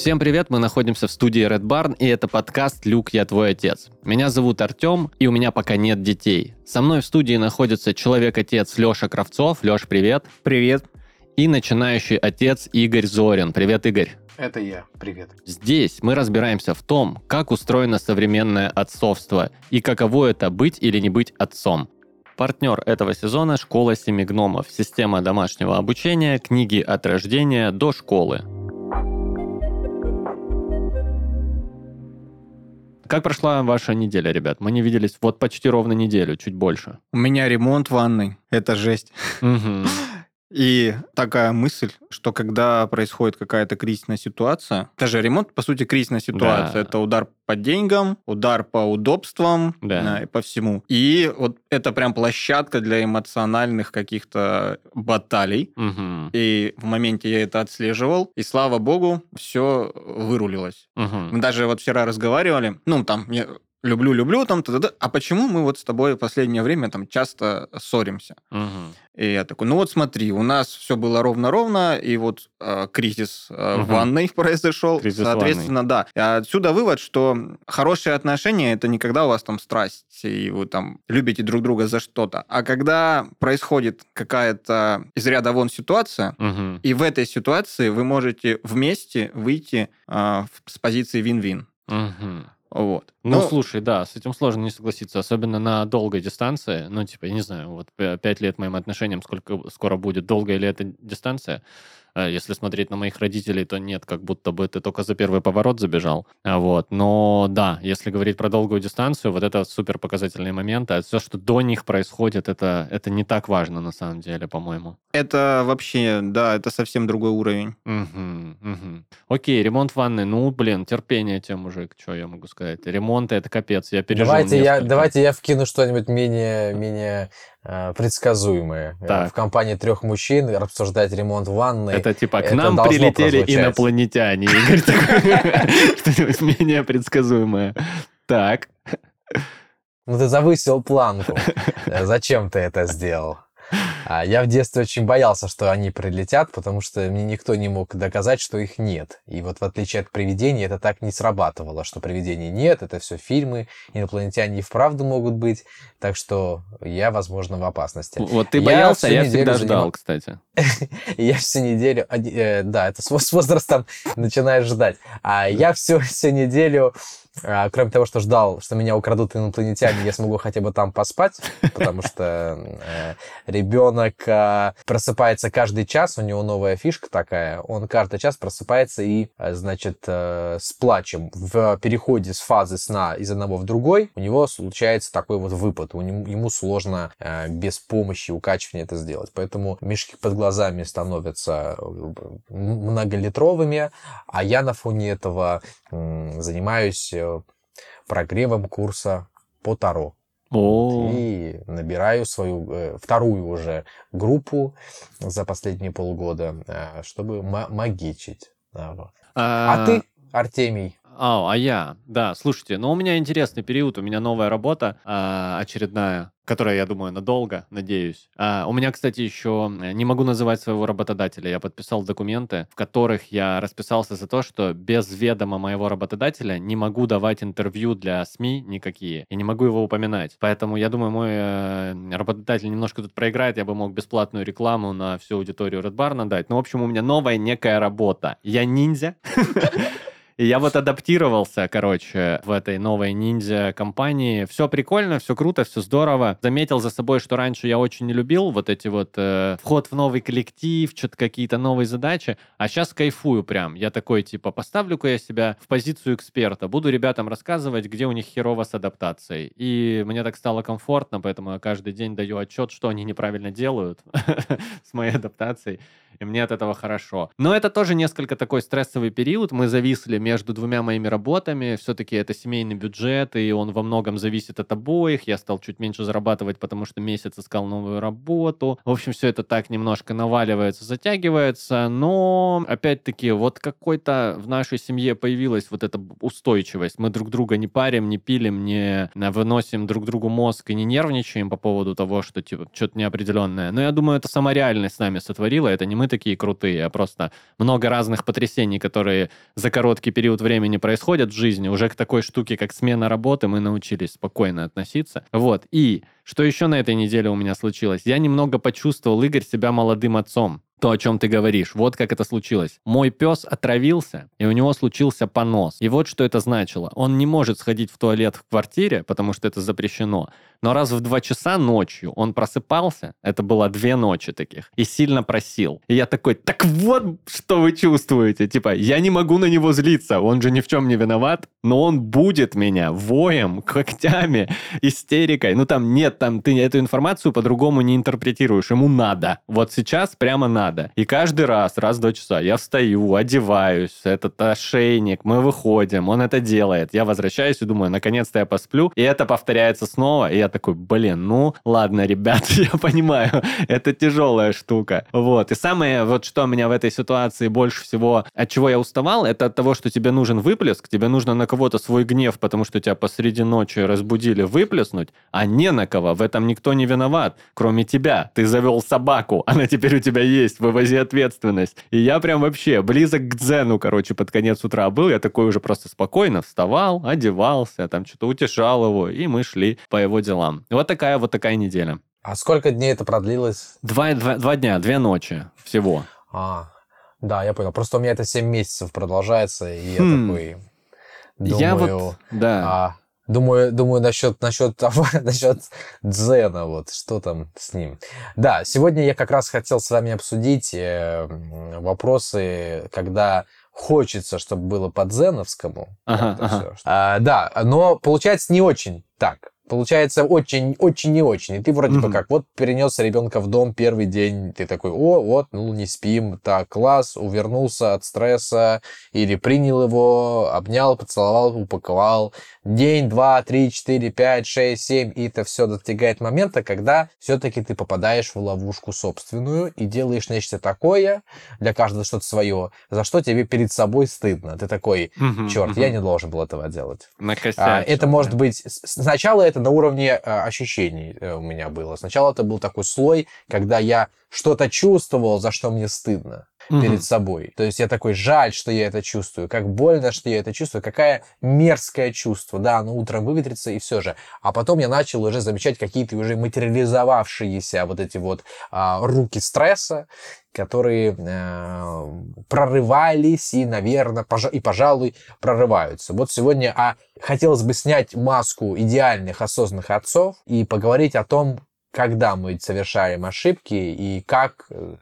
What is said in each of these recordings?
Всем привет, мы находимся в студии Red Barn, и это подкаст «Люк, я твой отец». Меня зовут Артем, и у меня пока нет детей. Со мной в студии находится человек-отец Леша Кравцов. Леш, привет. Привет. И начинающий отец Игорь Зорин. Привет, Игорь. Это я. Привет. Здесь мы разбираемся в том, как устроено современное отцовство и каково это быть или не быть отцом. Партнер этого сезона – школа семи гномов, система домашнего обучения, книги от рождения до школы. Как прошла ваша неделя, ребят? Мы не виделись вот почти ровно неделю, чуть больше. У меня ремонт ванной. Это жесть. И такая мысль, что когда происходит какая-то кризисная ситуация, даже ремонт, по сути, кризисная ситуация. Да. Это удар по деньгам, удар по удобствам Да. и по всему. И вот это прям площадка для эмоциональных каких-то баталий. Мгм. И в моменте я это отслеживал, и слава богу, все вырулилось. Мгм. Мы даже вот вчера разговаривали, ну, там, я люблю, люблю, там, т-т-т, а почему мы вот с тобой в последнее время там часто ссоримся? Мгм. И я такой, ну вот смотри, у нас все было ровно-ровно, и вот э, кризис э, Мгм. в ванной произошел. Кризис Соответственно, да. И отсюда вывод, что хорошие отношения это не когда у вас там страсть, и вы там любите друг друга за что-то, а когда происходит какая-то из ряда вон ситуация, Мгм. и в этой ситуации вы можете вместе выйти э, с позиции вин-вин. Мгм. Вот. Ну, слушай, да, с этим сложно не согласиться, особенно на долгой дистанции. Ну, типа, я не знаю, вот пять лет моим отношениям, сколько скоро будет, долгая ли это дистанция? Э, Если смотреть на моих родителей, то нет, как будто бы ты только за первый поворот забежал. А Вот. Но да, если говорить про долгую дистанцию, вот это супер показательные моменты. А все, что до них происходит, это, это не так важно на самом деле, по-моему. это вообще, да, это совсем другой уровень. Мгм, мгм. Окей, ремонт ванны. Ну, блин, терпение тебе, мужик, что я могу сказать. Ремонт это капец, я пережил Давайте я, давайте я вкину что-нибудь менее, менее э, предсказуемое. Э, Так. В компании трех мужчин обсуждать ремонт ванны. Это типа к Это нам прилетели прозвучать. инопланетяне. Игорь Что-нибудь менее предсказуемое. Так. Ну, ты завысил планку. Э, Зачем ты это сделал? А Я в детстве очень боялся, что они прилетят, потому что мне никто не мог доказать, что их нет. И вот в отличие от привидений, это так не срабатывало, что привидений нет, это все фильмы, инопланетяне и вправду могут быть. Так что я, возможно, в опасности. Вот ты Я боялся, я неделю всегда занимал- ждал, кстати. И я всю неделю... э, да, это с, возрастом начинаешь ждать. А я всю, всю неделю, а, кроме того, что ждал, что меня украдут инопланетяне, я смогу хотя бы там поспать, потому что э, ребенок э, просыпается каждый час, у него новая фишка такая, он каждый час просыпается и, э, значит, с плачем. В переходе с фазы сна из одного в другой, у него случается такой вот выпад, ему сложно без помощи укачивания это сделать, поэтому мешки под глазами становятся многолитровыми, а я на фоне этого занимаюсь прогревом курса по Таро. О, И набираю свою э, вторую уже группу за последние полгода, э, чтобы ма- магичить. Да, вот. А ты, Артемий, А, а я, да, слушайте, ну у меня интересный период, у меня новая работа а, очередная, которая, я думаю, надолго, надеюсь. А, у меня, кстати, еще э, не могу называть своего работодателя. Я подписал документы, в которых я расписался за то, что без ведома моего работодателя не могу давать интервью для СМИ никакие и не могу его упоминать. Поэтому я думаю, мой э, работодатель немножко тут проиграет, я бы мог бесплатную рекламу на всю аудиторию Red Barn дать. Ну, в общем, у меня новая некая работа. Я ниндзя. Я вот адаптировался, короче, в этой новой ниндзя-компании. Все прикольно, все круто, все здорово. Заметил за собой, что раньше я очень не любил вот эти вот э, вход в новый коллектив, что-то какие-то новые задачи, а сейчас кайфую прям. Я такой, типа, поставлю-ка я себя в позицию эксперта, буду ребятам рассказывать, где у них херово с адаптацией. И мне так стало комфортно, поэтому я каждый день даю отчет, что они неправильно делают с моей адаптацией и мне от этого хорошо. Но это тоже несколько такой стрессовый период. Мы зависли между двумя моими работами. Все-таки это семейный бюджет, и он во многом зависит от обоих. Я стал чуть меньше зарабатывать, потому что месяц искал новую работу. В общем, все это так немножко наваливается, затягивается. Но, опять-таки, вот какой-то в нашей семье появилась вот эта устойчивость. Мы друг друга не парим, не пилим, не выносим друг другу мозг и не нервничаем по поводу того, что типа что-то неопределенное. Но я думаю, это сама реальность с нами сотворила. Это не мы такие крутые, а просто много разных потрясений, которые за короткий период времени происходят в жизни. Уже к такой штуке, как смена работы, мы научились спокойно относиться. Вот. И что еще на этой неделе у меня случилось? Я немного почувствовал, Игорь, себя молодым отцом то, о чем ты говоришь. Вот как это случилось. Мой пес отравился, и у него случился понос. И вот что это значило. Он не может сходить в туалет в квартире, потому что это запрещено. Но раз в два часа ночью он просыпался, это было две ночи таких, и сильно просил. И я такой, так вот, что вы чувствуете. Типа, я не могу на него злиться, он же ни в чем не виноват, но он будет меня воем, когтями, истерикой. Ну там нет, там ты эту информацию по-другому не интерпретируешь. Ему надо. Вот сейчас прямо надо. И каждый раз, раз в два часа, я встаю, одеваюсь, этот ошейник, мы выходим, он это делает. Я возвращаюсь и думаю, наконец-то я посплю. И это повторяется снова, и я такой, блин, ну ладно, ребят, я понимаю, это тяжелая штука. Вот. И самое, вот что меня в этой ситуации больше всего, от чего я уставал, это от того, что тебе нужен выплеск, тебе нужно на кого-то свой гнев, потому что тебя посреди ночи разбудили выплеснуть, а не на кого. В этом никто не виноват, кроме тебя. Ты завел собаку, она теперь у тебя есть, вывози ответственность. И я прям вообще близок к дзену, короче, под конец утра был. Я такой уже просто спокойно вставал, одевался, там что-то утешал его, и мы шли по его делам вот такая вот такая неделя. А сколько дней это продлилось? Два, два, два дня, две ночи всего. А, да, я понял. Просто у меня это 7 месяцев продолжается, и я хм. такой думаю... Я вот, да. А, думаю, думаю насчет, насчет того, насчет Дзена, вот, что там с ним. Да, сегодня я как раз хотел с вами обсудить э, вопросы, когда хочется, чтобы было по-дзеновскому. Ага, ага. А, да, но получается не очень так получается очень, очень не очень. И ты вроде mm-hmm. бы как, вот перенес ребенка в дом первый день, ты такой, о, вот, ну не спим, так, класс, увернулся от стресса, или принял его, обнял, поцеловал, упаковал. День, два, три, четыре, пять, шесть, семь, и это все достигает момента, когда все-таки ты попадаешь в ловушку собственную и делаешь нечто такое, для каждого что-то свое, за что тебе перед собой стыдно. Ты такой, черт, mm-hmm. я не должен был этого делать. А, это может быть, сначала это на уровне э, ощущений э, у меня было. Сначала это был такой слой, когда я что-то чувствовал, за что мне стыдно угу. перед собой. То есть я такой, жаль, что я это чувствую, как больно, что я это чувствую, какая мерзкое чувство. Да, оно утром выветрится и все же. А потом я начал уже замечать какие-то уже материализовавшиеся вот эти вот а, руки стресса, которые э, прорывались и, наверное, пож- и, пожалуй, прорываются. Вот сегодня а, хотелось бы снять маску идеальных осознанных отцов и поговорить о том, когда мы совершаем ошибки и как э,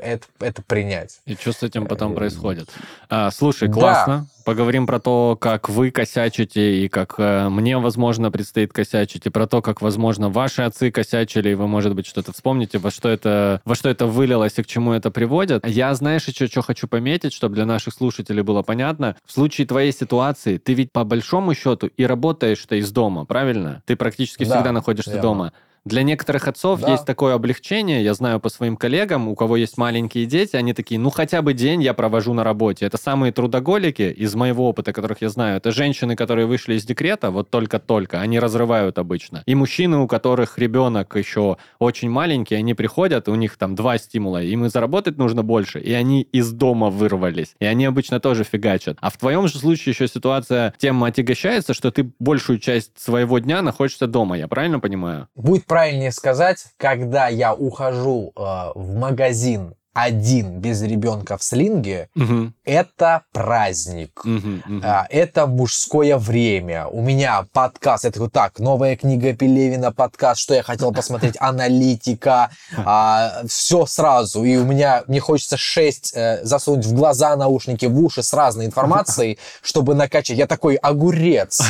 это, это принять. И что с этим потом происходит? А, слушай, классно. Да. Поговорим про то, как вы косячите, и как э, мне, возможно, предстоит косячить, и про то, как, возможно, ваши отцы косячили, и вы, может быть, что-то вспомните, во что это, во что это вылилось и к чему это приводит. Я, знаешь, еще что хочу пометить, чтобы для наших слушателей было понятно. В случае твоей ситуации, ты ведь по большому счету и работаешь-то из дома, правильно? Ты практически да, всегда находишься верно. дома. Для некоторых отцов да. есть такое облегчение, я знаю по своим коллегам, у кого есть маленькие дети, они такие, ну хотя бы день я провожу на работе. Это самые трудоголики из моего опыта, которых я знаю. Это женщины, которые вышли из декрета, вот только-только, они разрывают обычно. И мужчины, у которых ребенок еще очень маленький, они приходят, у них там два стимула, им и заработать нужно больше, и они из дома вырвались. И они обычно тоже фигачат. А в твоем же случае еще ситуация тем отягощается, что ты большую часть своего дня находишься дома, я правильно понимаю? Будет правильнее сказать, когда я ухожу э, в магазин один без ребенка в слинге, угу. это праздник. Угу, угу. Это мужское время. У меня подкаст, это вот так, новая книга Пелевина, подкаст, что я хотел посмотреть, аналитика, а, все сразу. И у меня, мне хочется шесть э, засунуть в глаза наушники, в уши с разной информацией, чтобы накачать. Я такой огурец.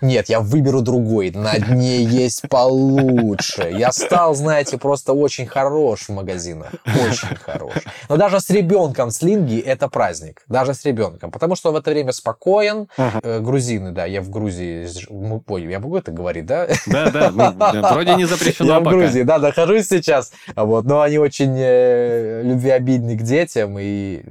Нет, я выберу другой. На дне есть получше. Я стал, знаете, просто очень хорош в магазинах. Очень хорош. Но даже с ребенком слинги это праздник. Даже с ребенком. Потому что в это время спокоен. Ага. Э, грузины, да, я в Грузии... Ой, я могу это говорить, да? Да, да. Ну, вроде не запрещено Я в Грузии, да, нахожусь сейчас. Вот, но они очень э, любвеобильны к детям и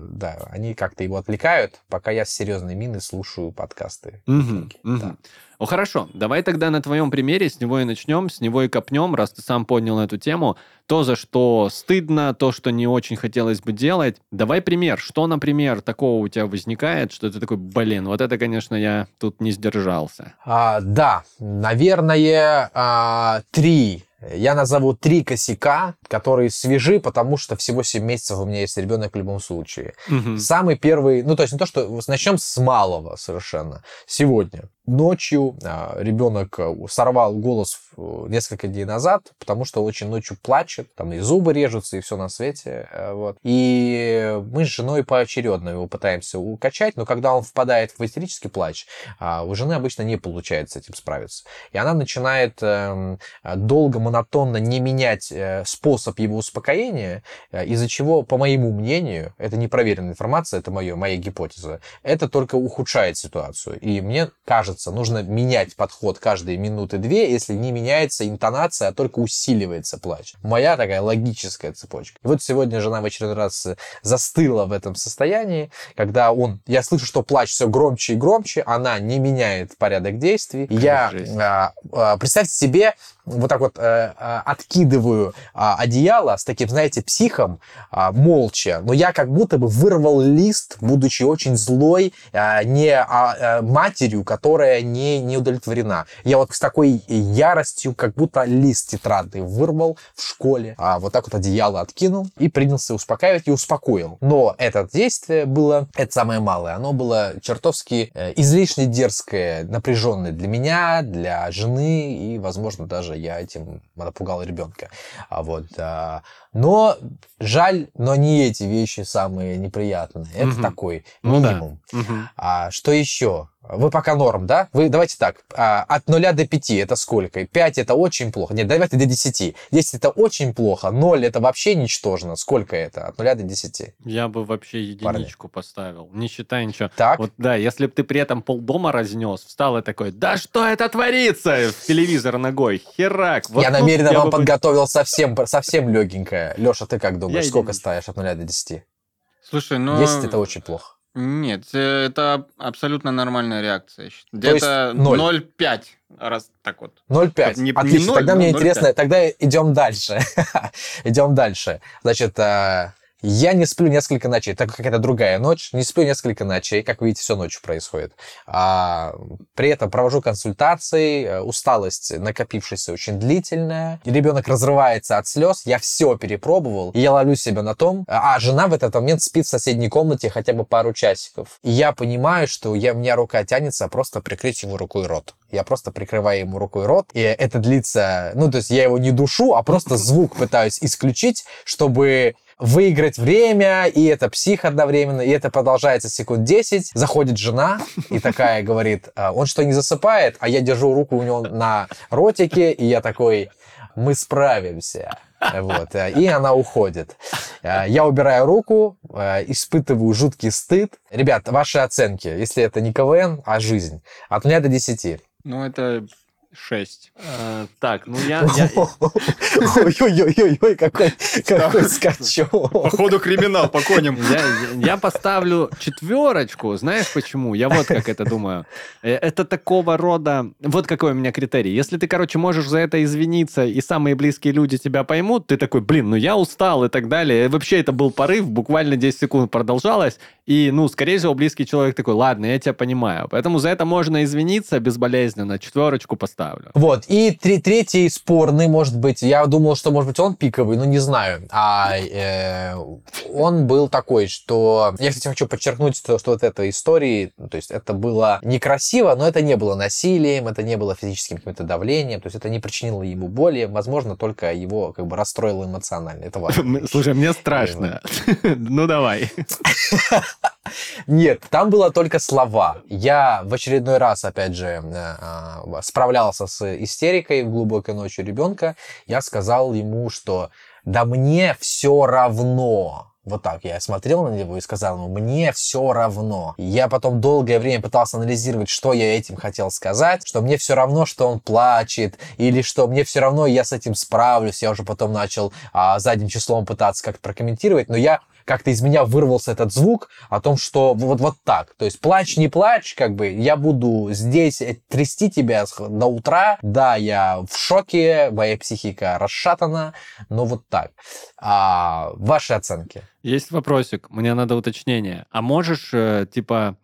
да, они как-то его отвлекают, пока я с серьезной миной слушаю подкасты. Мгм, книги, мгм. да. Ну хорошо, давай тогда на твоем примере с него и начнем, с него и копнем, раз ты сам поднял эту тему. То, за что стыдно, то, что не очень хотелось бы делать. Давай пример. Что, например, такого у тебя возникает, что ты такой, блин, вот это, конечно, я тут не сдержался. А, да, наверное, а, три. Я назову три косяка, которые свежи, потому что всего 7 месяцев у меня есть ребенок в любом случае. Мгм. Самый первый, ну то есть не то, что начнем с малого совершенно. Сегодня ночью а, ребенок а, сорвал голос э, несколько дней назад, потому что очень ночью плачет, там и зубы режутся, и все на свете. э, Вот. И мы с женой поочередно его пытаемся укачать, но когда он впадает в истерический плач, а, у жены обычно не получается с этим справиться. И она начинает эм, долго, монотонно не менять э, способ его успокоения, э, из-за чего, по моему мнению, это не проверенная информация, это мое, моя гипотеза, это только ухудшает ситуацию. И мне кажется, нужно менять подход каждые минуты две, если не меняется интонация, а только усиливается плач. Моя такая логическая цепочка. И вот сегодня жена в очередной раз э, застыла в этом состоянии, когда он, я слышу, что плач все громче и громче, она не меняет порядок действий. Я, Жесть. а, а, представьте себе, вот так вот э, а, откидываю а, одеяло с таким, знаете, психом, а, молча, но я как будто бы вырвал лист, будучи очень злой, а, не а, а, матерью, которая не, не удовлетворена. Я вот с такой яростью, как будто лист тетрадный вырвал в школе, а, вот так вот одеяло откинул и принялся успокаивать и успокоил. Но это действие было, это самое малое, оно было чертовски э, излишне дерзкое, напряженное для меня, для жены и, возможно, даже я этим напугал ребенка. А вот, а, но жаль, но не эти вещи самые неприятные. Это Мгм. такой Ну минимум. Мгм. А что еще? Вы пока норм, да? Вы давайте так. а, от 0 до 5 это сколько? 5 это очень плохо. Нет, давайте до 10. 10 это очень плохо. 0 это вообще ничтожно. Сколько это? От 0 до 10. Я бы вообще Парни. единичку поставил, не считая ничего. Так. Вот да, если бы ты при этом полдома разнес, встал и такой, да что это творится? В телевизор ногой, херак. Вот я тут намеренно я вам бы- подготовил совсем, совсем легенькое. Леша, ты как думаешь, Я сколько единичку. ставишь от 0 до 10? Слушай, ну... 10 это очень плохо. Нет, э, это абсолютно нормальная реакция. Где-то ноль. 0,5 раз так вот. 0,5. Не- не Отлично. ноль, тогда но мне 0,5. интересно, тогда идем дальше. идем дальше. Значит, а, я не сплю несколько ночей. Так как это другая ночь, не сплю несколько ночей. Как видите, все ночью происходит. А, при этом провожу консультации, э, усталость накопившаяся очень длительная. Ребенок разрывается от слез. Я все перепробовал. И я ловлю себя на том. А жена в этот момент спит в соседней комнате хотя бы пару часиков. И я понимаю, что я, у меня рука тянется просто прикрыть ему рукой рот. Я просто прикрываю ему рукой рот, и это длится... Ну, то есть я его не душу, а просто звук пытаюсь исключить, чтобы выиграть время, и это псих одновременно, и это продолжается секунд 10. Заходит жена и такая говорит, «А, он что, не засыпает? А я держу руку у него на ротике, и я такой, мы справимся. Вот. э, И она уходит. Э, Я убираю руку, э, испытываю жуткий стыд. Ребят, ваши оценки, если это не КВН, а жизнь, от 0 до 10. Ну, это 6. Э, Так, ну я... я- Ой-ой-ой, какой, какой скачок. Походу криминал по коням. Я, я поставлю четверочку. Знаешь почему? Я вот как это думаю. Э, Это такого рода... Вот какой у меня критерий. Если ты, короче, можешь за это извиниться, и самые близкие люди тебя поймут, ты такой, блин, ну я устал и так далее. Вообще это был порыв, буквально 10 секунд продолжалось. И, ну, скорее всего, близкий человек такой, ладно, я тебя понимаю. Поэтому за это можно извиниться безболезненно. Четверочку поставлю. Вот, и три- третий спорный, может быть, я думал, что, может быть, он пиковый, но не знаю. А э, он был такой, что... Я, кстати, хочу подчеркнуть, что, что вот этой истории, ну, то есть это было некрасиво, но это не было насилием, это не было физическим каким-то давлением, то есть это не причинило ему боли, возможно, только его как бы расстроило эмоционально. Это важно. Слушай, мне страшно. Ну, давай. Нет, там было только слова. Я в очередной раз, опять же, э, справлялся с истерикой в глубокой ночи ребенка. Я сказал ему, что да мне все равно. Вот так я смотрел на него и сказал ему, мне все равно. Я потом долгое время пытался анализировать, что я этим хотел сказать, что мне все равно, что он плачет, или что мне все равно, я с этим справлюсь. Я уже потом начал а, задним числом пытаться как-то прокомментировать, но я как-то из меня вырвался этот звук о том, что вот, вот так. То есть плачь, не плачь, как бы я буду здесь трясти тебя до утра. Да, я в шоке, моя психика расшатана, но вот так. А, ваши оценки? Есть вопросик, мне надо уточнение. А можешь, э, типа,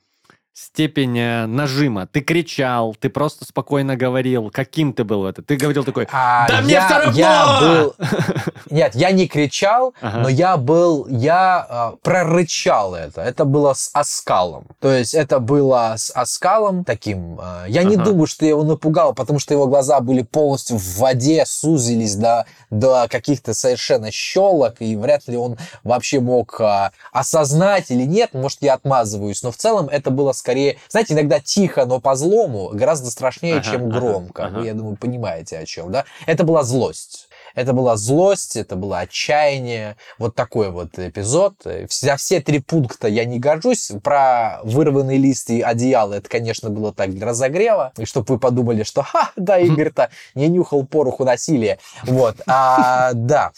степень нажима. Ты кричал, ты просто спокойно говорил. Каким ты был это? Ты говорил такой, а, да я, мне все равно! Я был... Нет, я не кричал, ага. но я был, я э, прорычал это. Это было с оскалом. То есть это было с оскалом таким. Э, я ага. не думаю, что я его напугал, потому что его глаза были полностью в воде, сузились до, до каких-то совершенно щелок, и вряд ли он вообще мог э, осознать или нет. Может, я отмазываюсь, но в целом это было с скорее, знаете, иногда тихо, но по злому гораздо страшнее, ага, чем громко. Ага, Вы, я думаю, понимаете, о чем, да? Это была злость. Это была злость, это было отчаяние. Вот такой вот эпизод. За все три пункта я не горжусь. Про вырванный лист и одеяло это, конечно, было так для разогрева. И чтобы вы подумали, что ха, да, Игорь-то не нюхал пороху насилия. Вот. А, да.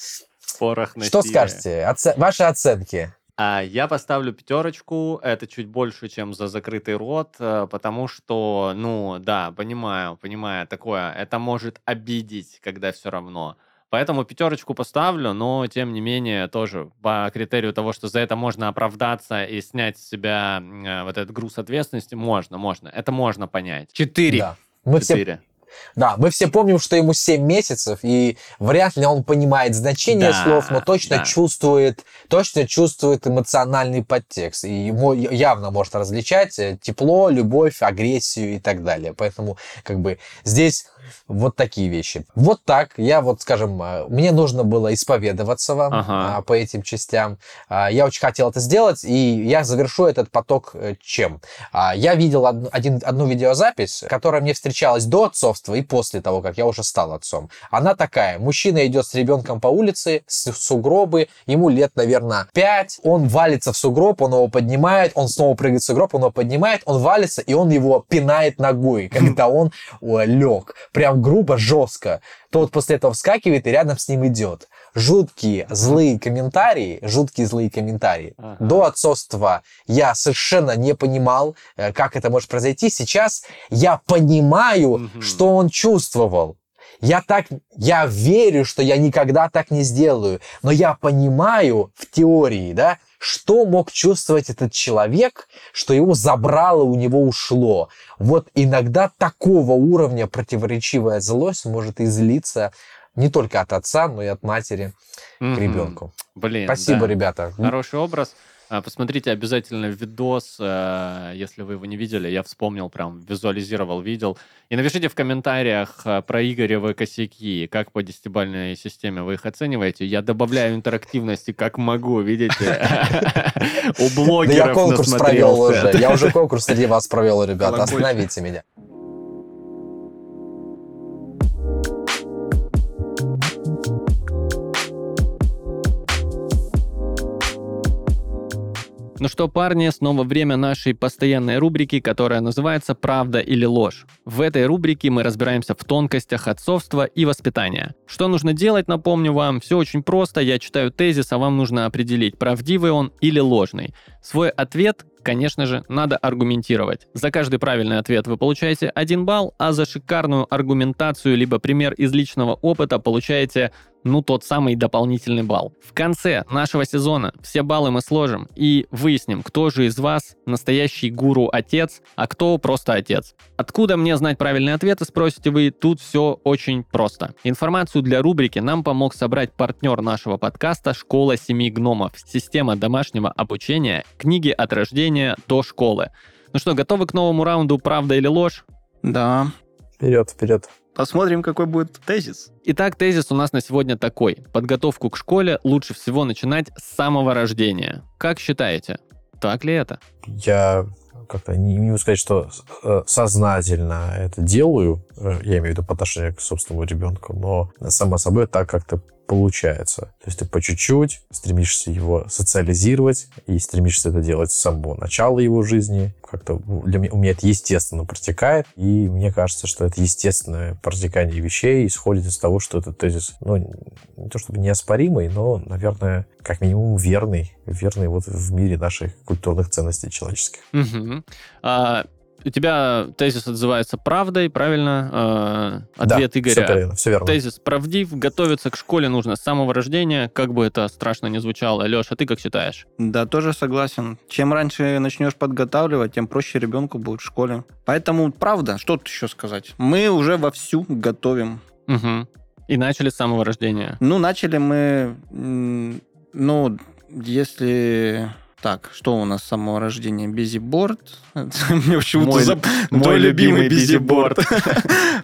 Порох насилия. Что скажете? Оце... Ваши оценки? А я поставлю пятерочку, это чуть больше, чем за закрытый рот, э, потому что, ну, да, понимаю, понимаю, такое, это может обидеть, когда все равно. Поэтому пятерочку поставлю, но тем не менее тоже по критерию того, что за это можно оправдаться и снять с себя э, вот этот груз ответственности, можно, можно. Это можно понять. Четыре. Да. Мы Четыре. все да, мы все помним, что ему 7 месяцев, и вряд ли он понимает значение да, слов, но точно да. чувствует, точно чувствует эмоциональный подтекст. И ему явно может различать э, тепло, любовь, агрессию и так далее. Поэтому, как бы, здесь вот такие вещи. Вот так. Я вот, скажем, э, мне нужно было исповедоваться вам ага. А, по этим частям. А, я очень хотел это сделать, и я завершу этот поток э, чем? А, я видел один, одну видеозапись, которая мне встречалась до отцовства и после того, как я уже стал отцом. Она такая. Мужчина идет с ребенком по улице, с сугробы, ему лет, наверное, 5. Он валится в сугроб, он его поднимает, он снова прыгает в сугроб, он его поднимает, он валится, и он его пинает ногой, когда он лег прям грубо, жестко, то вот после этого вскакивает и рядом с ним идет. Жуткие, злые комментарии, жуткие злые комментарии. Ага. До отцовства я совершенно не понимал, э, как это может произойти. Сейчас я понимаю, угу. что он чувствовал. Я так, я верю, что я никогда так не сделаю, но я понимаю в теории, да, что мог чувствовать этот человек, что его забрало, у него ушло. Вот иногда такого уровня противоречивая злость может излиться не только от отца, но и от матери mm-hmm. к ребенку. Блин, Спасибо, да. ребята. Хороший образ. А, посмотрите обязательно видос, э, если вы его не видели. Я вспомнил, прям визуализировал, видел. И напишите в комментариях э, про Игоревы косяки, как по десятибальной системе вы их оцениваете. Я добавляю интерактивности, как могу, видите? У блогеров я конкурс провел уже. Я уже конкурс среди вас провел, ребята. Остановите меня. Ну что, парни, снова время нашей постоянной рубрики, которая называется «Правда или ложь». В этой рубрике мы разбираемся в тонкостях отцовства и воспитания. Что нужно делать, напомню вам, все очень просто. Я читаю тезис, а вам нужно определить, правдивый он или ложный. Свой ответ конечно же, надо аргументировать. За каждый правильный ответ вы получаете 1 балл, а за шикарную аргументацию либо пример из личного опыта получаете ну, тот самый дополнительный балл. В конце нашего сезона все баллы мы сложим и выясним, кто же из вас настоящий гуру-отец, а кто просто отец. Откуда мне знать правильные ответы, спросите вы, тут все очень просто. Информацию для рубрики нам помог собрать партнер нашего подкаста «Школа семи гномов», система домашнего обучения, книги от рождения до школы. Ну что, готовы к новому раунду «Правда или ложь»? Да. Вперед, вперед. Посмотрим, какой будет тезис. Итак, тезис у нас на сегодня такой. Подготовку к школе лучше всего начинать с самого рождения. Как считаете, так ли это? Я как-то не, не могу сказать, что э, сознательно это делаю, э, я имею в виду по отношению к собственному ребенку, но само собой так как-то получается. То есть ты по чуть-чуть стремишься его социализировать и стремишься это делать с самого начала его жизни. Как-то для меня, у меня это естественно протекает, и мне кажется, что это естественное протекание вещей исходит из того, что этот тезис, ну, не то чтобы неоспоримый, но, наверное, как минимум верный, верный вот в мире наших культурных ценностей человеческих. Угу. А, у тебя тезис отзывается правдой, правильно? Э, ответ да, Игоря. Все, верно, все верно. Тезис правдив. Готовиться к школе нужно с самого рождения, как бы это страшно не звучало. Леша, ты как считаешь? Да, тоже согласен. Чем раньше начнешь подготавливать, тем проще ребенку будет в школе. Поэтому, правда, что тут еще сказать? Мы уже вовсю готовим. Угу. И начали с самого рождения. Ну, начали мы, ну, если так, что у нас с самого рождения? Бизиборд. Мне почему-то зап... Мой любимый бизиборд.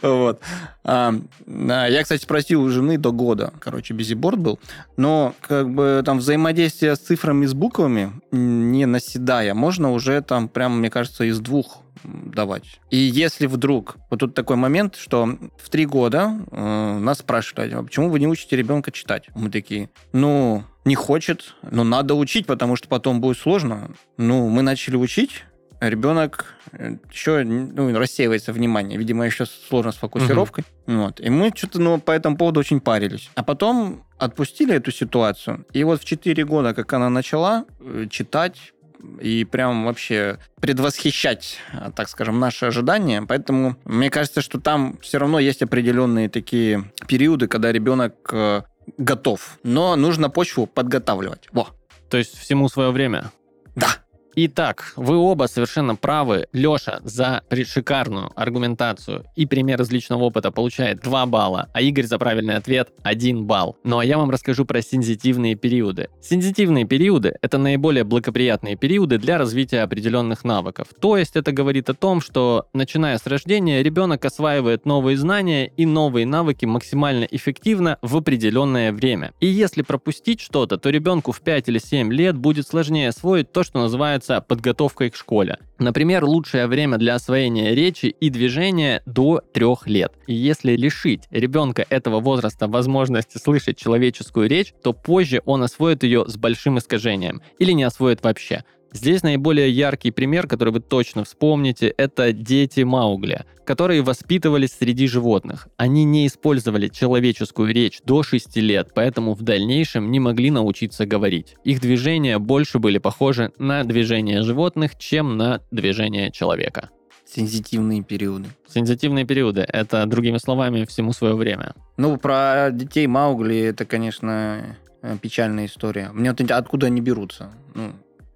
Вот. А, я, кстати, спросил у жены до года. Короче, бизиборд был. Но как бы там взаимодействие с цифрами, с буквами, не наседая, можно уже там прям, мне кажется, из двух давать. И если вдруг, вот тут такой момент, что в три года э, нас спрашивали, а почему вы не учите ребенка читать? Мы такие, ну, не хочет, но надо учить, потому что потом будет сложно. Ну, мы начали учить, а ребенок э, еще ну, рассеивается внимание. Видимо, еще сложно с фокусировкой. Угу. Вот. И мы что-то ну, по этому поводу очень парились. А потом отпустили эту ситуацию. И вот в 4 года, как она начала э, читать, и прям вообще предвосхищать, так скажем, наши ожидания. Поэтому мне кажется, что там все равно есть определенные такие периоды, когда ребенок э, готов. Но нужно почву подготавливать. Во. То есть всему свое время? Да. Итак, вы оба совершенно правы. Леша за шикарную аргументацию и пример из личного опыта получает 2 балла, а Игорь за правильный ответ 1 балл. Ну а я вам расскажу про сензитивные периоды. Сензитивные периоды — это наиболее благоприятные периоды для развития определенных навыков. То есть это говорит о том, что начиная с рождения ребенок осваивает новые знания и новые навыки максимально эффективно в определенное время. И если пропустить что-то, то ребенку в 5 или 7 лет будет сложнее освоить то, что называется занимаются подготовкой к школе. Например, лучшее время для освоения речи и движения до трех лет. И если лишить ребенка этого возраста возможности слышать человеческую речь, то позже он освоит ее с большим искажением или не освоит вообще. Здесь наиболее яркий пример, который вы точно вспомните, это дети Маугли, которые воспитывались среди животных. Они не использовали человеческую речь до 6 лет, поэтому в дальнейшем не могли научиться говорить. Их движения больше были похожи на движения животных, чем на движения человека. Сензитивные периоды. Сензитивные периоды. Это, другими словами, всему свое время. Ну, про детей Маугли это, конечно, э, печальная история. Мне вот откуда они берутся? Ну,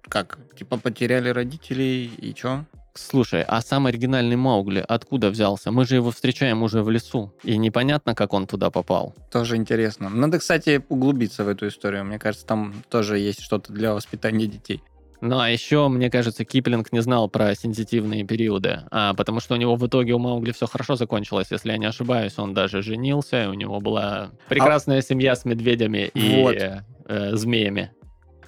как? Типа потеряли родителей и чё? Слушай, а сам оригинальный Маугли откуда взялся? Мы же его встречаем уже в лесу, и непонятно, как он туда попал. Тоже интересно. Надо, кстати, углубиться в эту историю. Мне кажется, там тоже есть что-то для воспитания детей. Ну а еще, мне кажется, Киплинг не знал про сенситивные периоды, а, потому что у него в итоге у Маугли все хорошо закончилось, если я не ошибаюсь. Он даже женился, у него была прекрасная а... семья с медведями и вот. э, э, змеями.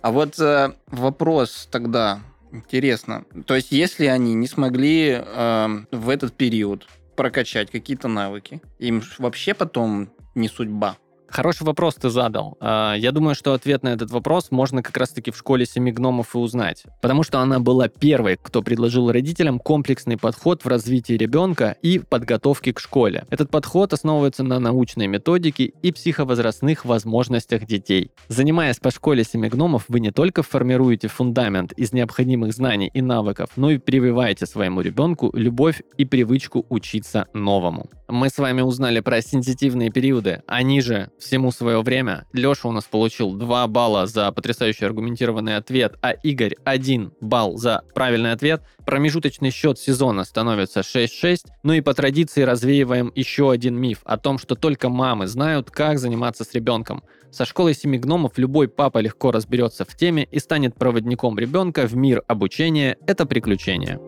А вот э, вопрос тогда интересно. То есть, если они не смогли э, в этот период прокачать какие-то навыки, им вообще потом не судьба. Хороший вопрос ты задал. А, я думаю, что ответ на этот вопрос можно как раз-таки в школе семи гномов и узнать. Потому что она была первой, кто предложил родителям комплексный подход в развитии ребенка и подготовке к школе. Этот подход основывается на научной методике и психовозрастных возможностях детей. Занимаясь по школе семи гномов, вы не только формируете фундамент из необходимых знаний и навыков, но и прививаете своему ребенку любовь и привычку учиться новому. Мы с вами узнали про сенситивные периоды. Они же всему свое время. Леша у нас получил 2 балла за потрясающий аргументированный ответ, а Игорь 1 балл за правильный ответ. Промежуточный счет сезона становится 6-6. Ну и по традиции развеиваем еще один миф о том, что только мамы знают, как заниматься с ребенком. Со школой семи гномов любой папа легко разберется в теме и станет проводником ребенка в мир обучения. Это приключение.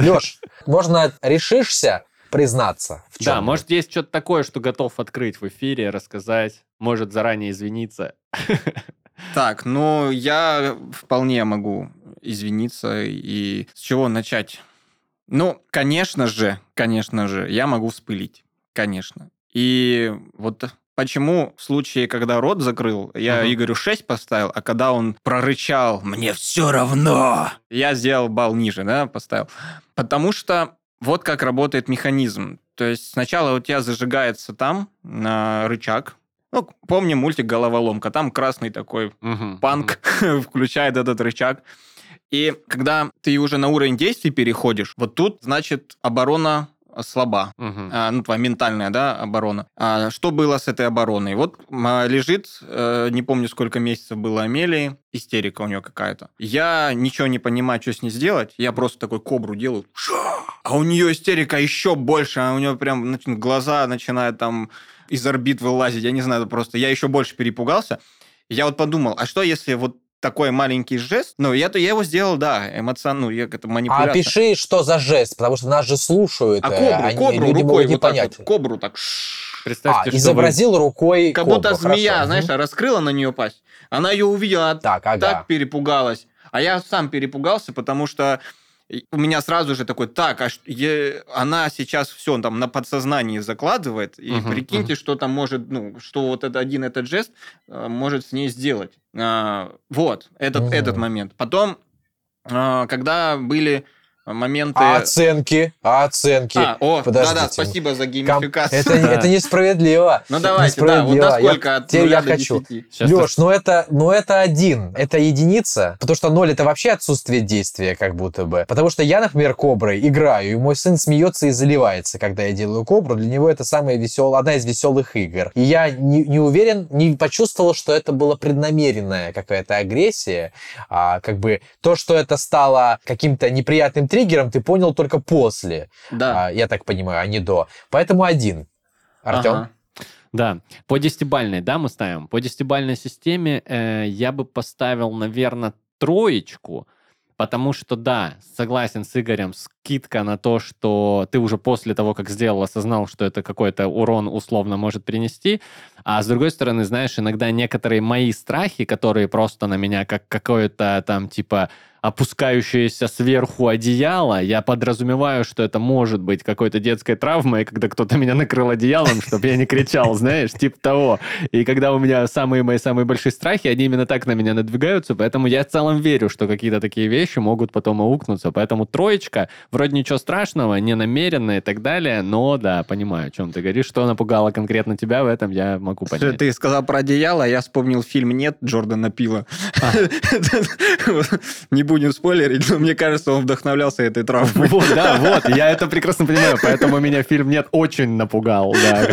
Леш, можно решишься, признаться в Да, чем. может, есть что-то такое, что готов открыть в эфире, рассказать, может, заранее извиниться. Так, ну, я вполне могу извиниться. И с чего начать? Ну, конечно же, конечно же, я могу вспылить. Конечно. И вот почему в случае, когда рот закрыл, я Мгм. Игорю 6 поставил, а когда он прорычал «Мне все равно!», я сделал балл ниже, да, поставил. Потому что вот как работает механизм. То есть сначала у тебя зажигается там на рычаг. Ну, помним мультик «Головоломка». Там красный такой Мгм, панк включает этот рычаг. И когда ты уже на уровень действий переходишь, вот тут, значит, оборона слаба. мгм, мгм. А, ну, твоя ментальная, да, оборона. А что было с этой обороной? Вот м, лежит, э, не помню, сколько месяцев было Амелии, истерика у нее какая-то. Я ничего не понимаю, что с ней сделать. Я просто такой кобру делаю. А у нее истерика еще больше. А у нее прям нач- глаза начинают там из орбит вылазить. Я не знаю, это просто... Я еще больше перепугался. Я вот подумал, а что если вот такой маленький жест, ну, я, я его сделал, да, эмоционально, ну, я это А манипуляция. опиши, что за жест, потому что нас же слушают. А э, кобру, они- кобру люди рукой могут не вот так понять. вот, кобру так. шш. А, Представьте, что вы- изобразил рукой Как будто кобру, змея, хорошо. знаешь, раскрыла на нее пасть. Она ее увидела, а Так, ага. так перепугалась. А я сам перепугался, потому что у меня сразу же такой, так, а е- она сейчас все там на подсознании закладывает, и Мгм, прикиньте, что там может, ну, что вот это, один этот жест э, может с ней сделать. А, вот, этот, Мгм. этот момент. Потом, а, когда были моменты... А оценки? А оценки? А, о, Подождите. да-да, спасибо за Ком- геймификацию. Это, это несправедливо. Ну давайте, да, вот Несправедливо. насколько Я- от я до хочу. 10? Сейчас Леш, ну это, ну это один, это единица, потому что ноль это вообще отсутствие действия, как будто бы. Потому что я, например, коброй играю, и мой сын смеется и заливается, когда я делаю кобру. Для него это самая веселая, одна из веселых игр. И я не, не уверен, не почувствовал, что это была преднамеренная какая-то агрессия. А, как бы то, что это стало каким-то неприятным триггером, ты понял только после. Да. А, я так понимаю, а не до. Поэтому один. Артем? Ага. Да, по десятибальной, да, мы ставим. По десятибальной системе э, я бы поставил, наверное, троечку, потому что, да, согласен с Игорем, скидка на то, что ты уже после того, как сделал, осознал, что это какой-то урон условно может принести, а с другой стороны, знаешь, иногда некоторые мои страхи, которые просто на меня как какое-то там, типа, опускающееся сверху одеяло, я подразумеваю, что это может быть какой-то детской травмой, когда кто-то меня накрыл одеялом, чтобы я не кричал, знаешь, типа того. И когда у меня самые мои самые большие страхи, они именно так на меня надвигаются, поэтому я в целом верю, что какие-то такие вещи могут потом аукнуться. Поэтому троечка, вроде ничего страшного, не намеренно и так далее, но да, понимаю, о чем ты говоришь. Что напугало конкретно тебя в этом, я могу понять. Ты сказал про одеяло, я вспомнил фильм «Нет» Джордана Пила. А. Не будем спойлерить, но мне кажется, он вдохновлялся этой травмой. Вот, да, вот, я это прекрасно понимаю, поэтому меня фильм «Нет» очень напугал, да.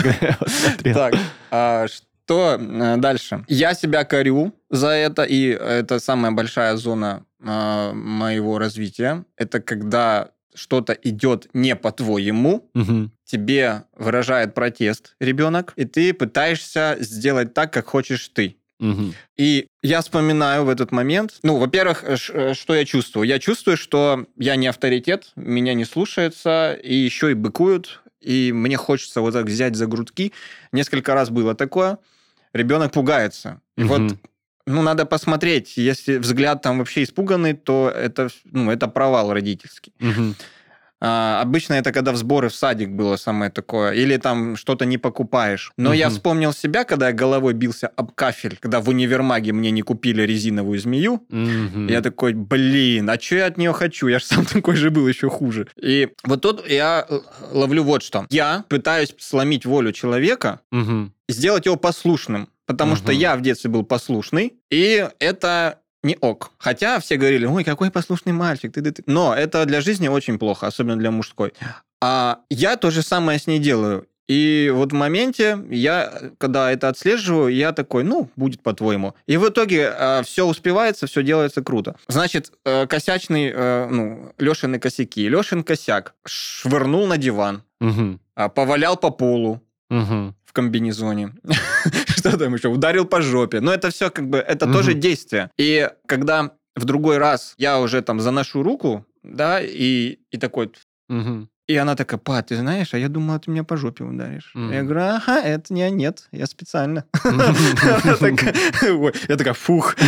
Так, а что э, дальше? Я себя корю за это, и это самая большая зона а, моего развития. Это когда что-то идет не по-твоему, Мгм. тебе выражает протест ребенок, и ты пытаешься сделать так, как хочешь ты. Мгм. И я вспоминаю в этот момент, ну, во-первых, э, э, что я чувствую? Я чувствую, что я не авторитет, меня не слушаются, и еще и быкуют, и мне хочется вот так взять за грудки. Несколько раз было такое. Ребенок пугается. И вот, Мгм. Ну, надо посмотреть. Если взгляд там вообще испуганный, то это, ну, это провал родительский. Мгм. А, обычно это когда в сборы в садик было самое такое. Или там что-то не покупаешь. Но я Мгм. вспомнил себя, когда я головой бился об кафель, когда в универмаге мне не купили резиновую змею. Мгм. Я такой, блин, а что я от нее хочу? Я же сам такой же был, еще хуже. И вот тут я ловлю вот что. Я пытаюсь сломить волю человека, Мгм. сделать его послушным. Потому что Мгм. я в детстве был послушный, и это не ок. Хотя все говорили, ой, какой послушный мальчик. Ты, ты, ты». Но это для жизни очень плохо, особенно для мужской. А я то же самое с ней делаю. И вот в моменте я, когда это отслеживаю, я такой, ну, будет по-твоему. И в итоге все успевается, все делается круто. Значит, э, косячный, э, ну, Лешины косяки. Лешин косяк швырнул на диван, а, повалял по полу, Мгм. в комбинезоне. Что там еще? Ударил по жопе. Но это все как бы, это Мгм. тоже действие. И когда в другой раз я уже там заношу руку, да, и, и такой, Мгм. И она такая, па, ты знаешь, а я думала, ты меня по жопе ударишь. Мгм. Я говорю, ага, это не, нет, я специально. Я такая, фух.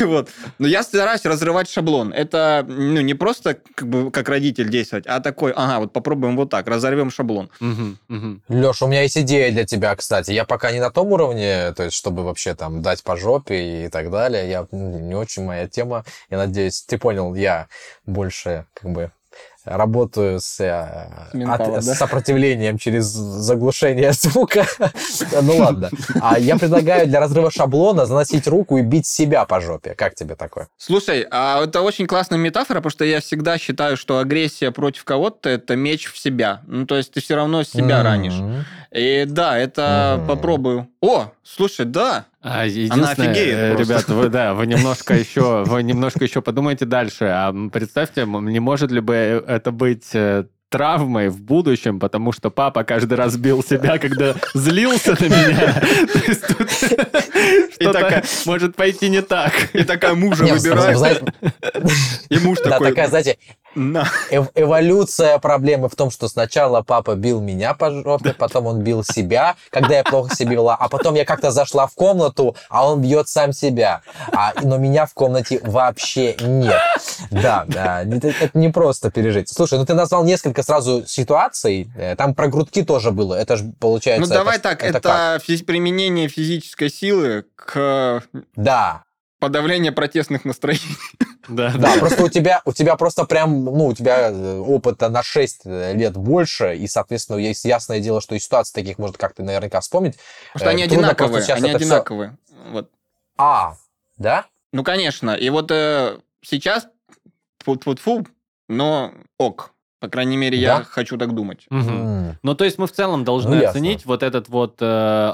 Вот. Но я стараюсь разрывать шаблон. Это ну, не просто как бы как родитель действовать, а такой, ага, вот попробуем вот так, разорвем шаблон. Леша, у меня есть идея для тебя, кстати. Я пока не на том уровне, то есть, чтобы вообще там дать по жопе и так далее. Я м, не очень моя тема. Я надеюсь, ты понял, я больше как бы работаю с, э, С от- да? с сопротивлением через заглушение звука. Ну ладно. А я предлагаю для разрыва шаблона заносить руку и бить себя по жопе. Как тебе такое? Слушай, а это очень классная метафора, потому что я всегда считаю, что агрессия против кого-то это меч в себя. Ну, то есть ты все равно себя ранишь. И да, это Мгм. попробую. О, слушай, да. А, единственное, офигеет э, просто. ребят, вы, да, вы немножко еще, вы немножко еще подумайте дальше. А представьте, не может ли бы это быть э, травмой в будущем, потому что папа каждый раз бил себя, когда злился на меня. Что-то такая- может пойти не так. И такая мужа выбирает. И муж Да, такой, такая, знаете, на. эв- эволюция проблемы в том, что сначала папа бил меня по жопе, потом он бил себя, когда я плохо себя вела, а потом я как-то зашла в комнату, а он бьет сам себя. А, но меня в комнате вообще нет. Да, да, это, это не просто пережить. Слушай, ну ты назвал несколько сразу ситуаций, э, там про грудки тоже было, это же получается... Ну давай это так, это это, как? применение физической силы к Да, подавлению протестных настроений. Да, Да, просто у тебя, у тебя просто прям, ну, у тебя э, опыта на 6 лет больше, и, соответственно, есть ясное дело, что и ситуаций таких может как-то наверняка вспомнить. Потому что Э, они трудно одинаковые, они одинаковые. Вот. А, да? Ну, конечно. И вот э, сейчас, фу но ок. По крайней мере, я Да? хочу так думать. М. Ну, то есть мы в целом должны Ну, ясно. оценить вот этот вот э,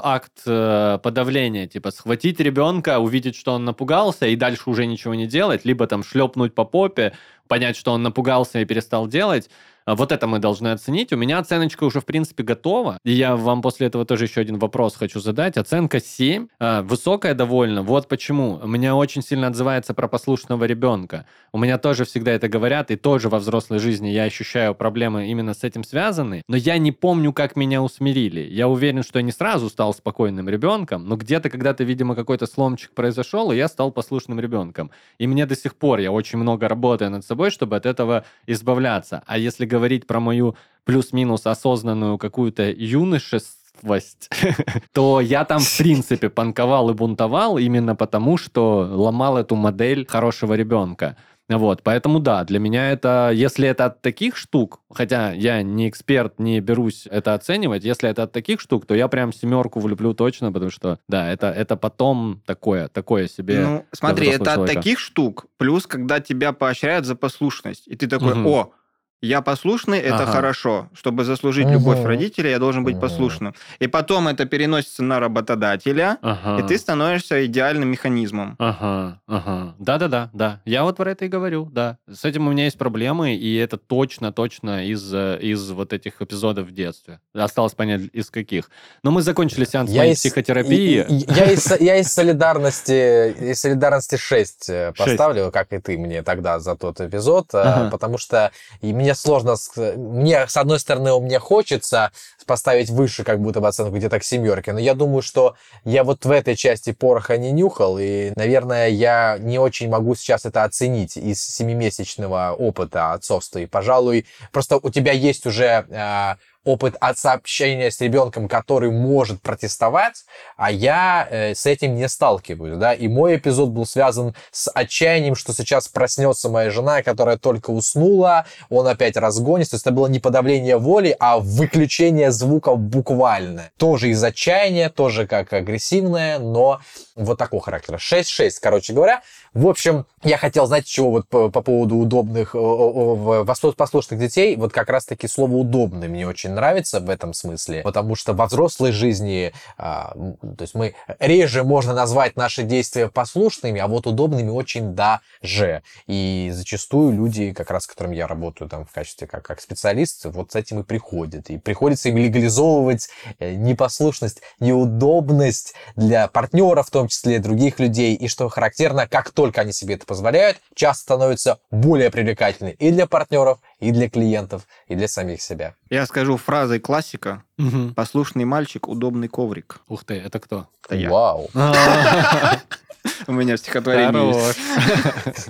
акт э, подавления, типа схватить ребенка, увидеть, что он напугался, и дальше уже ничего не делать, либо там шлепнуть по попе, понять, что он напугался и перестал делать. А Вот это мы должны оценить. У меня оценочка уже, в принципе, готова. И я вам после этого тоже еще один вопрос хочу задать. Оценка 7. а, Высокая довольно. Вот почему. Меня очень сильно отзывается про послушного ребенка. У меня тоже всегда это говорят, и тоже во взрослой жизни я ощущаю проблемы именно с этим связаны. Но я не помню, как меня усмирили. Я уверен, что я не сразу стал спокойным ребенком, но где-то когда-то, видимо, какой-то сломчик произошел, и я стал послушным ребенком. И мне до сих пор, я очень много работаю над собой, чтобы от этого избавляться. А если говорить про мою плюс-минус осознанную какую-то юношествость, то я там, в принципе, панковал и бунтовал именно потому, что ломал эту модель хорошего ребенка. Вот, поэтому да, для меня это, если это от таких штук, хотя я не эксперт, не берусь это оценивать, если это от таких штук, то я прям семерку влюблю точно, потому что, да, это, это потом такое, такое себе. Ну, смотри, это от человека. таких штук, плюс когда тебя поощряют за послушность. И ты такой, Мгм. о, я послушный, это Ага. хорошо. Чтобы заслужить Мгм. любовь родителей, я должен быть Мгм. послушным. И потом это переносится на работодателя, Ага. и ты становишься идеальным механизмом. Ага, ага. Да-да-да, да. Я вот про это и говорю, да. С этим у меня есть проблемы, и это точно-точно из, э, из вот этих эпизодов в детстве. Осталось понять, из каких. Но мы закончили сеанс моей из- психотерапии. и- и- Я из, я из солидарности, из солидарности 6 э, Шесть. поставлю, как и ты мне тогда за тот эпизод, э, Ага. потому что и мне сложно, мне, с одной стороны, мне хочется поставить выше как будто бы оценку где-то к семерке, но я думаю, что я вот в этой части пороха не нюхал, и, наверное, я не очень могу сейчас это оценить из семимесячного опыта отцовства, и, пожалуй, просто у тебя есть уже э, опыт отца общения с ребенком, который может протестовать, а я э, с этим не сталкиваюсь, да, и мой эпизод был связан с отчаянием, что сейчас проснется моя жена, которая только уснула, он опять разгонится, то есть это было не подавление воли, а выключение звуков буквально. Тоже из отчаяния, тоже как агрессивное, но вот такого характера. 6-6, короче говоря. В общем, я хотел, знаете, чего вот по, по поводу удобных, о- о- о- вос- послушных детей, вот как раз-таки слово «удобный» мне очень нравится в этом смысле, потому что во взрослой жизни, а, то есть мы реже можно назвать наши действия послушными, а вот удобными очень даже. И зачастую люди, как раз с которыми я работаю там в качестве как, как специалист, вот с этим и приходят. И приходится им легализовывать э, непослушность, неудобность для партнера, в том числе других людей. И что характерно, как только они себе это позволяют, часто становятся более привлекательны и для партнеров, и для клиентов, и для самих себя. Я скажу фразой классика. Мгм. Послушный мальчик, удобный коврик. Ух ты, это кто? Это я. Вау. У меня в стихотворении есть.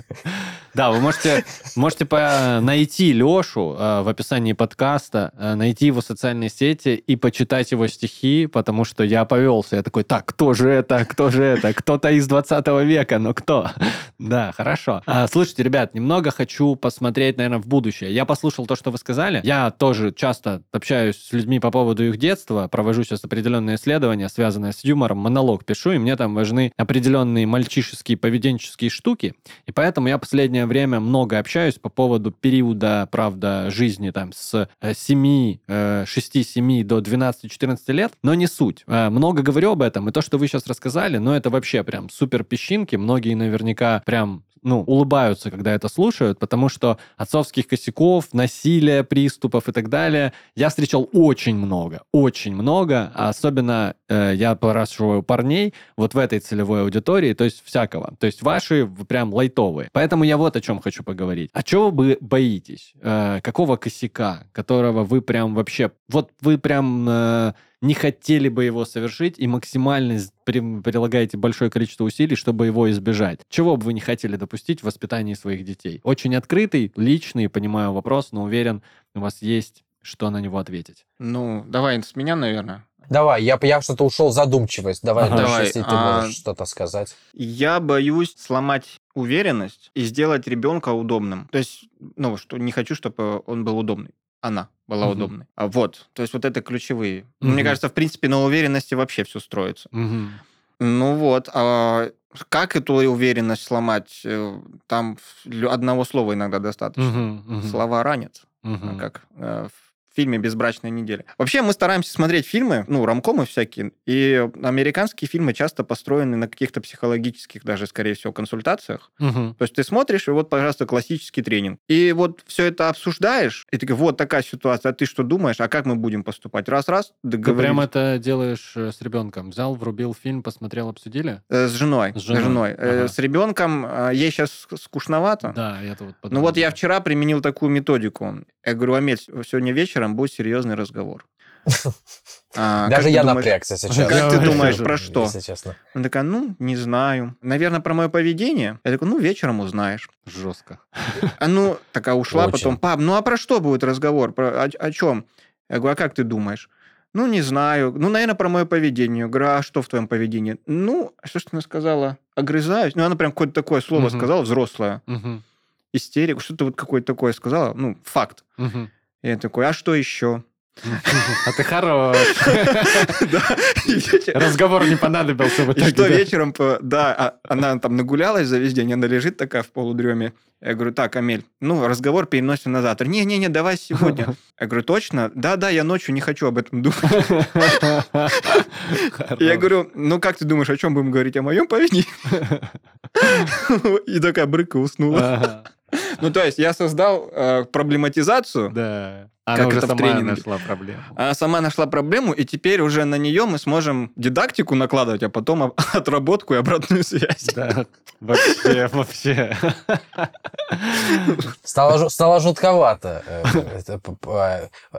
Да, вы можете, можете по- найти Лешу э, в описании подкаста, э, найти его социальные сети и почитать его стихи, потому что я повелся. Я такой, так, кто же это, кто же это? Кто-то из 20 века, но кто? Да, хорошо. А, Слушайте, ребят, немного хочу посмотреть, наверное, в будущее. Я послушал то, что вы сказали. Я тоже часто общаюсь с людьми по поводу их детства, провожу сейчас определенные исследования, связанные с юмором, монолог пишу, и мне там важны определенные мальчишеские поведенческие штуки. И поэтому я последнее время много общаюсь по поводу периода, правда, жизни там с э, 7, э, 6-7 до 12-14 лет, но не суть. Э, Много говорю об этом, и то, что вы сейчас рассказали, ну, это вообще прям супер песчинки. Многие наверняка прям ну, улыбаются, когда это слушают, потому что отцовских косяков, насилия, приступов и так далее я встречал очень много, очень много, а особенно э, я спрашиваю парней вот в этой целевой аудитории, то есть всякого, то есть ваши прям лайтовые. Поэтому я вот о чем хочу поговорить. А чего вы боитесь? Э, какого косяка, которого вы прям вообще, вот вы прям э, не хотели бы его совершить и максимально прилагаете большое количество усилий, чтобы его избежать. Чего бы вы не хотели допустить в воспитании своих детей? Очень открытый, личный, понимаю вопрос, но уверен, у вас есть что на него ответить. Ну, давай с меня, наверное. Давай, я, я что-то ушел в задумчивость. Давай, Ага. дальше, Давай, если ты а- можешь что-то сказать. Я боюсь сломать уверенность и сделать ребенка удобным. То есть, ну, что не хочу, чтобы он был удобный. Она была Мгм. удобной. А вот, то есть вот это ключевые. Ну, Мне кажется, в принципе, на уверенности вообще все строится. Ну вот, а как эту уверенность сломать? Э, Там одного слова иногда достаточно. Слова ранят, а как э, в фильме «Безбрачная неделя». Вообще мы стараемся смотреть фильмы, ну, рамкомы всякие, и американские фильмы часто построены на каких-то психологических, даже, скорее всего, консультациях. То есть ты смотришь, и вот, пожалуйста, классический тренинг. И вот все это обсуждаешь, и ты говоришь, вот такая ситуация, а ты что думаешь, а как мы будем поступать? Раз-раз, Ты договорились. прям это делаешь э, с ребенком. Взял, врубил фильм, посмотрел, обсудили? Э, С женой. С С женой. женой. Э, Ага. С ребенком э, ей сейчас скучновато. Да, я это вот Ну вот я вчера применил такую методику. Я говорю, Амель, сегодня вечером будет серьезный разговор. А, Даже я думаешь- напрягся сейчас. Как ты думаешь, про что? Если честно. Она такая, ну, не знаю. Наверное, про мое поведение. Я такой, ну, вечером узнаешь. Жестко. А ну, такая ушла, Очень. потом, пап, ну а про что будет разговор? Про, о, о чем? Я говорю, а как ты думаешь? Ну, не знаю. Ну, наверное, про мое поведение. Я говорю, а что в твоем поведении? Ну, что ж ты она сказала? Огрызаюсь. Ну, она прям какое-то такое слово сказала, взрослое. Мгм. Истерику. Что-то вот какое-то такое сказала. Ну, факт. Я такой, а что еще? А ты хорош. И Разговор не понадобился в И итоге. что да? вечером, да, а- она там нагулялась за весь день, она лежит такая в полудреме. Я говорю, так, Амель, ну, разговор переносим на завтра. Не-не-не, давай сегодня. Я говорю, точно? Да-да, я ночью не хочу об этом думать. И я говорю, ну, как ты думаешь, о чем будем говорить? О моем поведении? И такая брыка уснула. Ну, то есть я создал э, проблематизацию, Как Она уже это в сама тренинге? нашла проблему. она сама нашла проблему, и теперь уже на нее мы сможем дидактику накладывать, а потом отработку и обратную связь. Да, вообще, вообще. Стало, жу- стало жутковато. Э,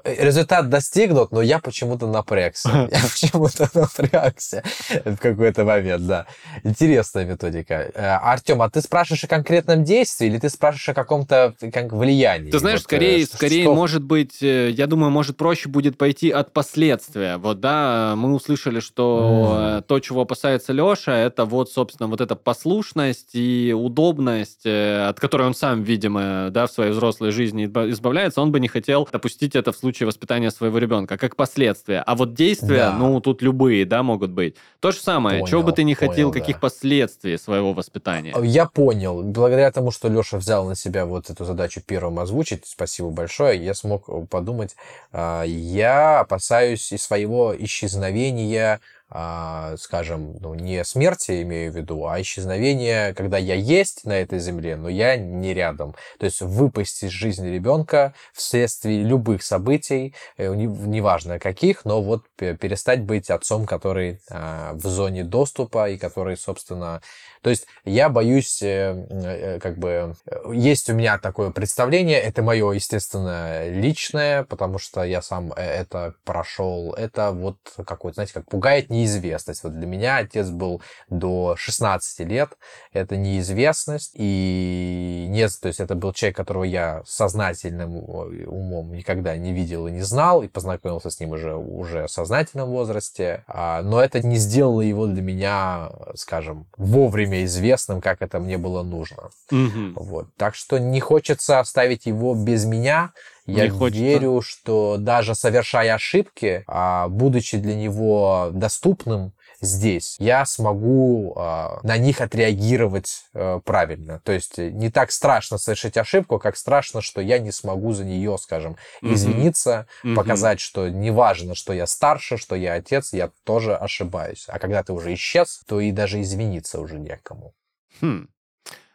э, Результат достигнут, но я почему-то напрягся. Я почему-то напрягся в какой-то момент, да. Интересная методика. Э, Артем, а ты спрашиваешь о конкретном действии или ты спрашиваешь о каком-то как, влиянии? Ты знаешь, Вот, скорее, скорее, может быть, э, я думаю, может проще будет пойти от последствия. Вот, да, мы услышали, что э, то, чего опасается Леша, это вот, собственно, вот эта послушность и удобность, э, от которой он сам, видимо, да, в своей взрослой жизни изба- избавляется, он бы не хотел допустить это в случае воспитания своего ребенка, как последствия. А вот действия, Да. ну, тут любые, да, могут быть. То же самое. Понял, чего бы ты не хотел, понял, каких да. последствий своего воспитания? Я понял. Благодаря тому, что Леша взял на себя вот эту задачу первым озвучить, спасибо большое, я смог подумать. а, Я опасаюсь и своего исчезновения, а, скажем, ну, не смерти имею в виду, а исчезновения, когда я есть на этой земле, но я не рядом. То есть выпасть из жизни ребенка вследствие любых событий, э, не- неважно каких, но вот пе- перестать быть отцом, который а, в зоне доступа и который, собственно, То есть я боюсь, э, э, как бы, э, есть у меня такое представление, это мое, естественно, личное, потому что я сам это прошел. Это вот какой-то, знаете, как пугает неизвестность. Вот для меня отец был до 16 лет, это неизвестность, и нет, то есть это был человек, которого я сознательным умом никогда не видел и не знал, и познакомился с ним уже, уже в сознательном возрасте, а, но это не сделало его для меня, скажем, вовремя известным, как это мне было нужно. Мгм. Вот. Так что не хочется оставить его без меня. Я Не хочется. верю, что даже совершая ошибки, а, будучи для него доступным здесь, я смогу а, на них отреагировать э, правильно. То есть э, не так страшно совершить ошибку, как страшно, что я не смогу за нее, скажем, извиниться, Мгм. показать, что неважно, что я старше, что я отец, я тоже ошибаюсь. А когда ты уже исчез, то и даже извиниться уже некому. Хм.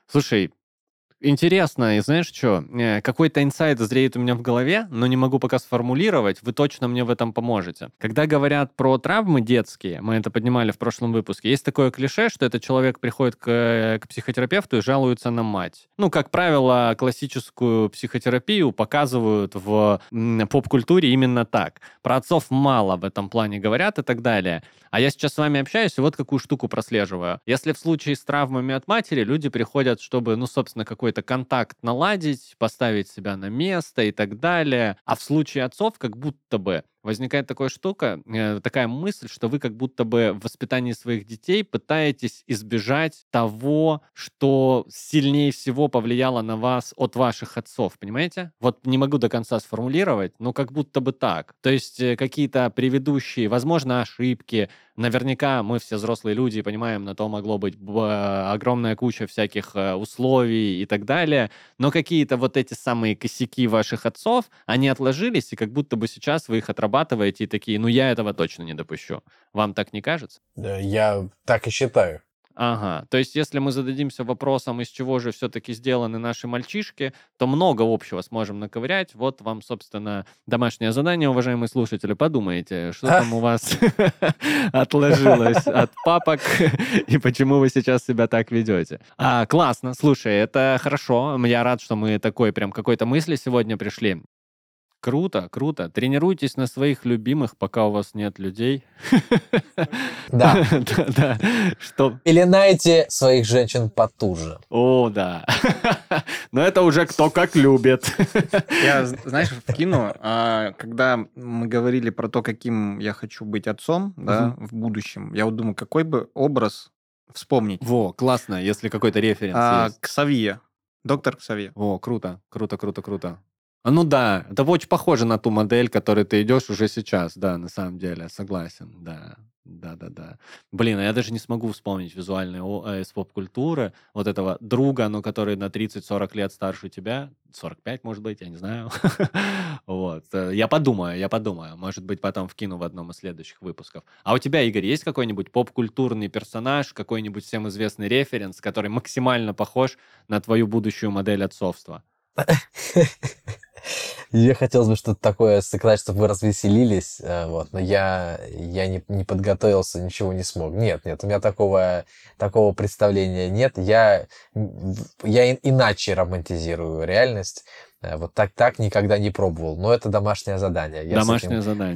Слушай, интересно, и знаешь что? Какой-то инсайт зреет у меня в голове, но не могу пока сформулировать. Вы точно мне в этом поможете. Когда говорят про травмы детские, мы это поднимали в прошлом выпуске, есть такое клише, что этот человек приходит к, к психотерапевту и жалуется на мать. Ну, как правило, классическую психотерапию показывают в поп-культуре именно так. Про отцов мало в этом плане говорят и так далее. А я сейчас с вами общаюсь и вот какую штуку прослеживаю. Если в случае с травмами от матери люди приходят, чтобы, ну, собственно, какой-то контакт наладить, поставить себя на место и так далее, а в случае отцов как будто бы возникает такая штука, э, такая мысль, что вы как будто бы в воспитании своих детей пытаетесь избежать того, что сильнее всего повлияло на вас от ваших отцов, понимаете? Вот не могу до конца сформулировать, но как будто бы так. То есть э, какие-то предыдущие, возможно, ошибки, наверняка мы все взрослые люди понимаем, на то могло быть б- огромная куча всяких э, условий и так далее, но какие-то вот эти самые косяки ваших отцов, они отложились, и как будто бы сейчас вы их отрабатываете и такие, ну я этого точно не допущу. Вам так не кажется? Да, Я так и считаю. Ага, то есть если мы зададимся вопросом, из чего же все-таки сделаны наши мальчишки, то много общего сможем наковырять. Вот вам, собственно, домашнее задание, уважаемые слушатели. Подумайте, что там у вас отложилось от папок и почему вы сейчас себя так ведете. А, классно, слушай, это хорошо. Я рад, что мы такой прям какой-то мысли сегодня пришли. Круто, круто. Тренируйтесь на своих любимых, пока у вас нет людей. Да. Да, да. Что Пеленайте своих женщин потуже. О, да. Но это уже кто как любит. Я, знаешь, вкину, а, когда мы говорили про то, каким я хочу быть отцом, да, в будущем, я вот думаю, какой бы образ вспомнить. Во, классно, если какой-то референс А, есть. Ксавье. Доктор Ксавье. О, круто, круто, круто, круто. Ну да, это очень похоже на ту модель, которой ты идешь уже сейчас, да, на самом деле, согласен, да. Да, да, да. Блин, а я даже не смогу вспомнить визуальные о- э, из поп-культуры вот этого друга, ну, который на 30-40 лет старше тебя, 45, может быть, я не знаю. Вот. Э, Я подумаю, я подумаю. Может быть, потом вкину в одном из следующих выпусков. А у тебя, Игорь, есть какой-нибудь поп-культурный персонаж, какой-нибудь всем известный референс, который максимально похож на твою будущую модель отцовства? Мне хотелось бы что-то такое сказать, чтобы вы развеселились, э, вот, но я, я не, не подготовился, ничего не смог. Нет, нет, у меня такого, такого представления нет. Я, я иначе романтизирую реальность. Э, Вот так, так никогда не пробовал. Но это домашнее задание. Я Домашнее задание.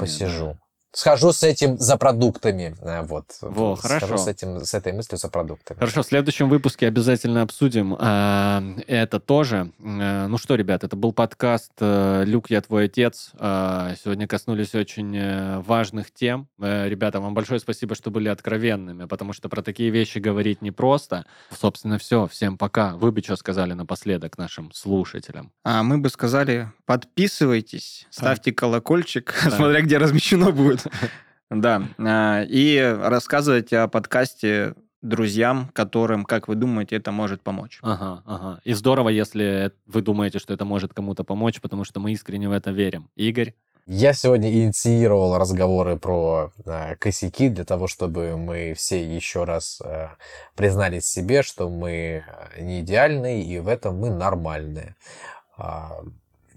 да. Схожу с этим за продуктами. э, Вот. Во, Схожу хорошо. с, этим, с этой мыслью за продуктами. Хорошо, в следующем выпуске обязательно обсудим а, это тоже. Э, Ну что, ребят, это был подкаст э, «Люк, я твой отец». А, Сегодня коснулись очень э, важных тем. Э, Ребята, вам большое спасибо, что были откровенными, потому что про такие вещи говорить непросто. Собственно, все. Всем пока. Вы бы что сказали напоследок нашим слушателям? А мы бы сказали, подписывайтесь, ставьте колокольчик, Да. смотря где размещено будет. Да. а, И рассказывайте о подкасте друзьям, которым, как вы думаете, это может помочь. Ага, ага. И здорово, если вы думаете, что это может кому-то помочь, потому что мы искренне в это верим. Игорь? Я сегодня инициировал разговоры про э, косяки для того, чтобы мы все еще раз э, признались себе, что мы не идеальны, и в этом мы нормальные.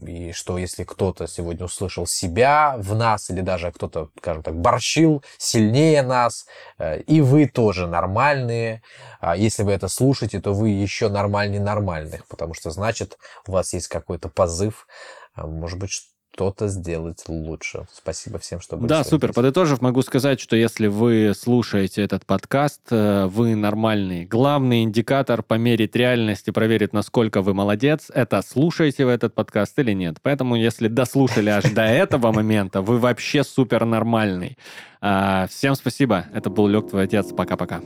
И что если кто-то сегодня услышал себя в нас, или даже кто-то, скажем так, борщил сильнее нас, э, и вы тоже нормальные, а если вы это слушаете, то вы еще нормальнее нормальных, потому что значит у вас есть какой-то позыв, а, может быть, что-то сделать лучше. Спасибо всем, что были Да, супер. здесь. Подытожив, могу сказать, что если вы слушаете этот подкаст, э, вы нормальный. Главный индикатор померить реальность и проверить, насколько вы молодец, это слушаете вы этот подкаст или нет. Поэтому, если дослушали аж до этого момента, вы вообще супер нормальный. А, Всем спасибо. Это был Лег, твой отец. Пока-пока.